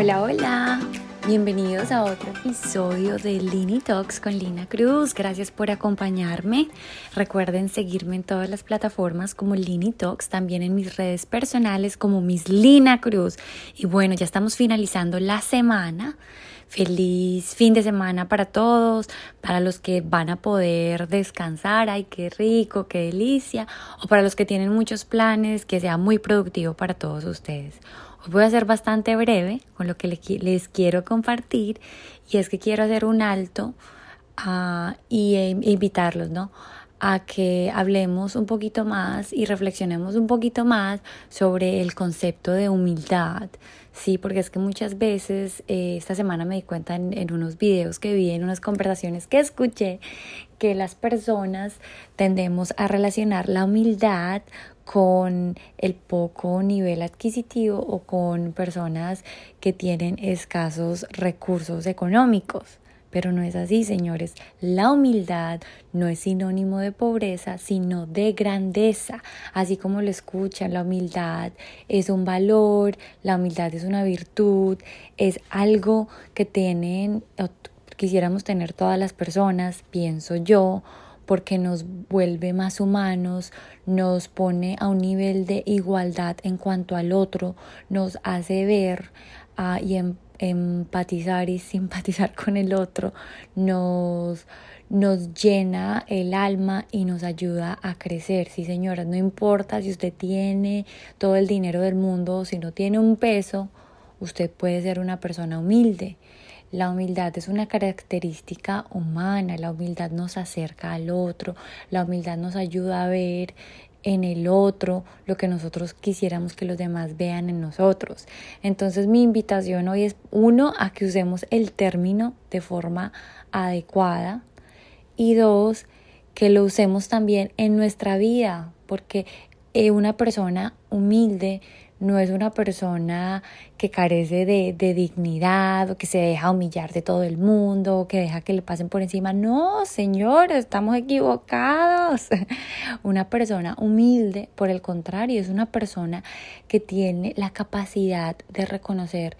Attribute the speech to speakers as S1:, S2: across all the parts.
S1: Hola, hola. Bienvenidos a otro episodio de Lini Talks con Lina Cruz. Gracias por acompañarme. Recuerden seguirme en todas las plataformas como Lini Talks, también en mis redes personales como Miss Lina Cruz. Y bueno, ya estamos finalizando la semana. Feliz fin de semana para todos, para los que van a poder descansar, ay, qué rico, qué delicia, o para los que tienen muchos planes, que sea muy productivo para todos ustedes. Voy a ser bastante breve con lo que les quiero compartir y es que quiero hacer un alto uh, y e invitarlos, ¿no? A que hablemos un poquito más y reflexionemos un poquito más sobre el concepto de humildad. Sí, porque es que muchas veces eh, esta semana me di cuenta en, en, unos videos que vi, en unas conversaciones que escuché, que las personas tendemos a relacionar la humildad con el poco nivel adquisitivo o con personas que tienen escasos recursos económicos. Pero no es así, señores. La humildad no es sinónimo de pobreza, sino de grandeza. Así como lo escuchan, la humildad es un valor, la humildad es una virtud, es algo que tienen, quisiéramos tener todas las personas, pienso yo, porque nos vuelve más humanos, nos pone a un nivel de igualdad en cuanto al otro, nos hace ver uh, y em empatizar y simpatizar con el otro, nos, nos llena el alma y nos ayuda a crecer. Sí, señora, no importa si usted tiene todo el dinero del mundo o si no tiene un peso, usted puede ser una persona humilde. La humildad es una característica humana, la humildad nos acerca al otro, la humildad nos ayuda a ver en el otro lo que nosotros quisiéramos que los demás vean en nosotros. Entonces mi invitación hoy es uno a que usemos el término de forma adecuada y dos que lo usemos también en nuestra vida porque eh, una persona humilde no es una persona que carece de, de, dignidad o que se deja humillar de todo el mundo o que deja que le pasen por encima. No, señor, estamos equivocados. Una persona humilde, por el contrario, es una persona que tiene la capacidad de reconocer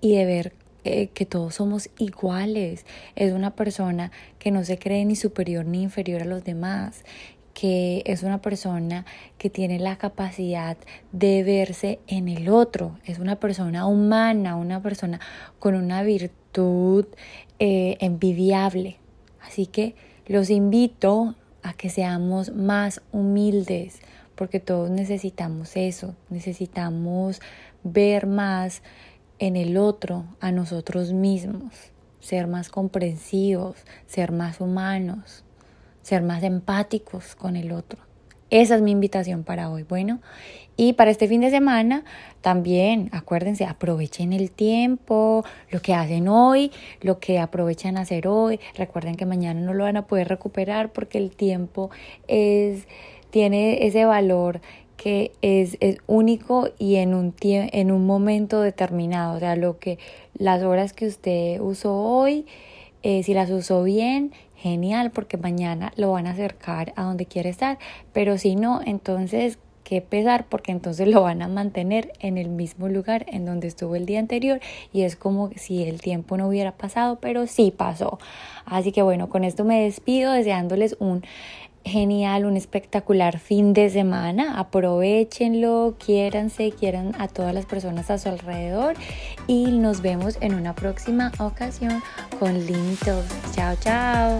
S1: y de ver eh, que todos somos iguales. Es una persona que no se cree ni superior ni inferior a los demás, que es una persona que tiene la capacidad de verse en el otro, es una persona humana, una persona con una virtud eh, envidiable. Así que los invito a que seamos más humildes, porque todos necesitamos eso, necesitamos ver más en el otro a nosotros mismos, ser más comprensivos, ser más humanos ser más empáticos con el otro. Esa es mi invitación para hoy. Bueno, y para este fin de semana también, acuérdense, aprovechen el tiempo, lo que hacen hoy, lo que aprovechan hacer hoy. Recuerden que mañana no lo van a poder recuperar porque el tiempo es, tiene ese valor que es, es único y en un, en un momento determinado. O sea, lo que las horas que usted usó hoy, eh, si las usó bien, genial porque mañana lo van a acercar a donde quiere estar, pero si no, entonces qué pesar porque entonces lo van a mantener en el mismo lugar en donde estuvo el día anterior y es como si el tiempo no hubiera pasado, pero sí pasó. Así que bueno, con esto me despido deseándoles un genial, un espectacular fin de semana. Aprovechenlo, quiéranse, quieran a todas las personas a su alrededor y nos vemos en una próxima ocasión con Lintos. Chao, chao.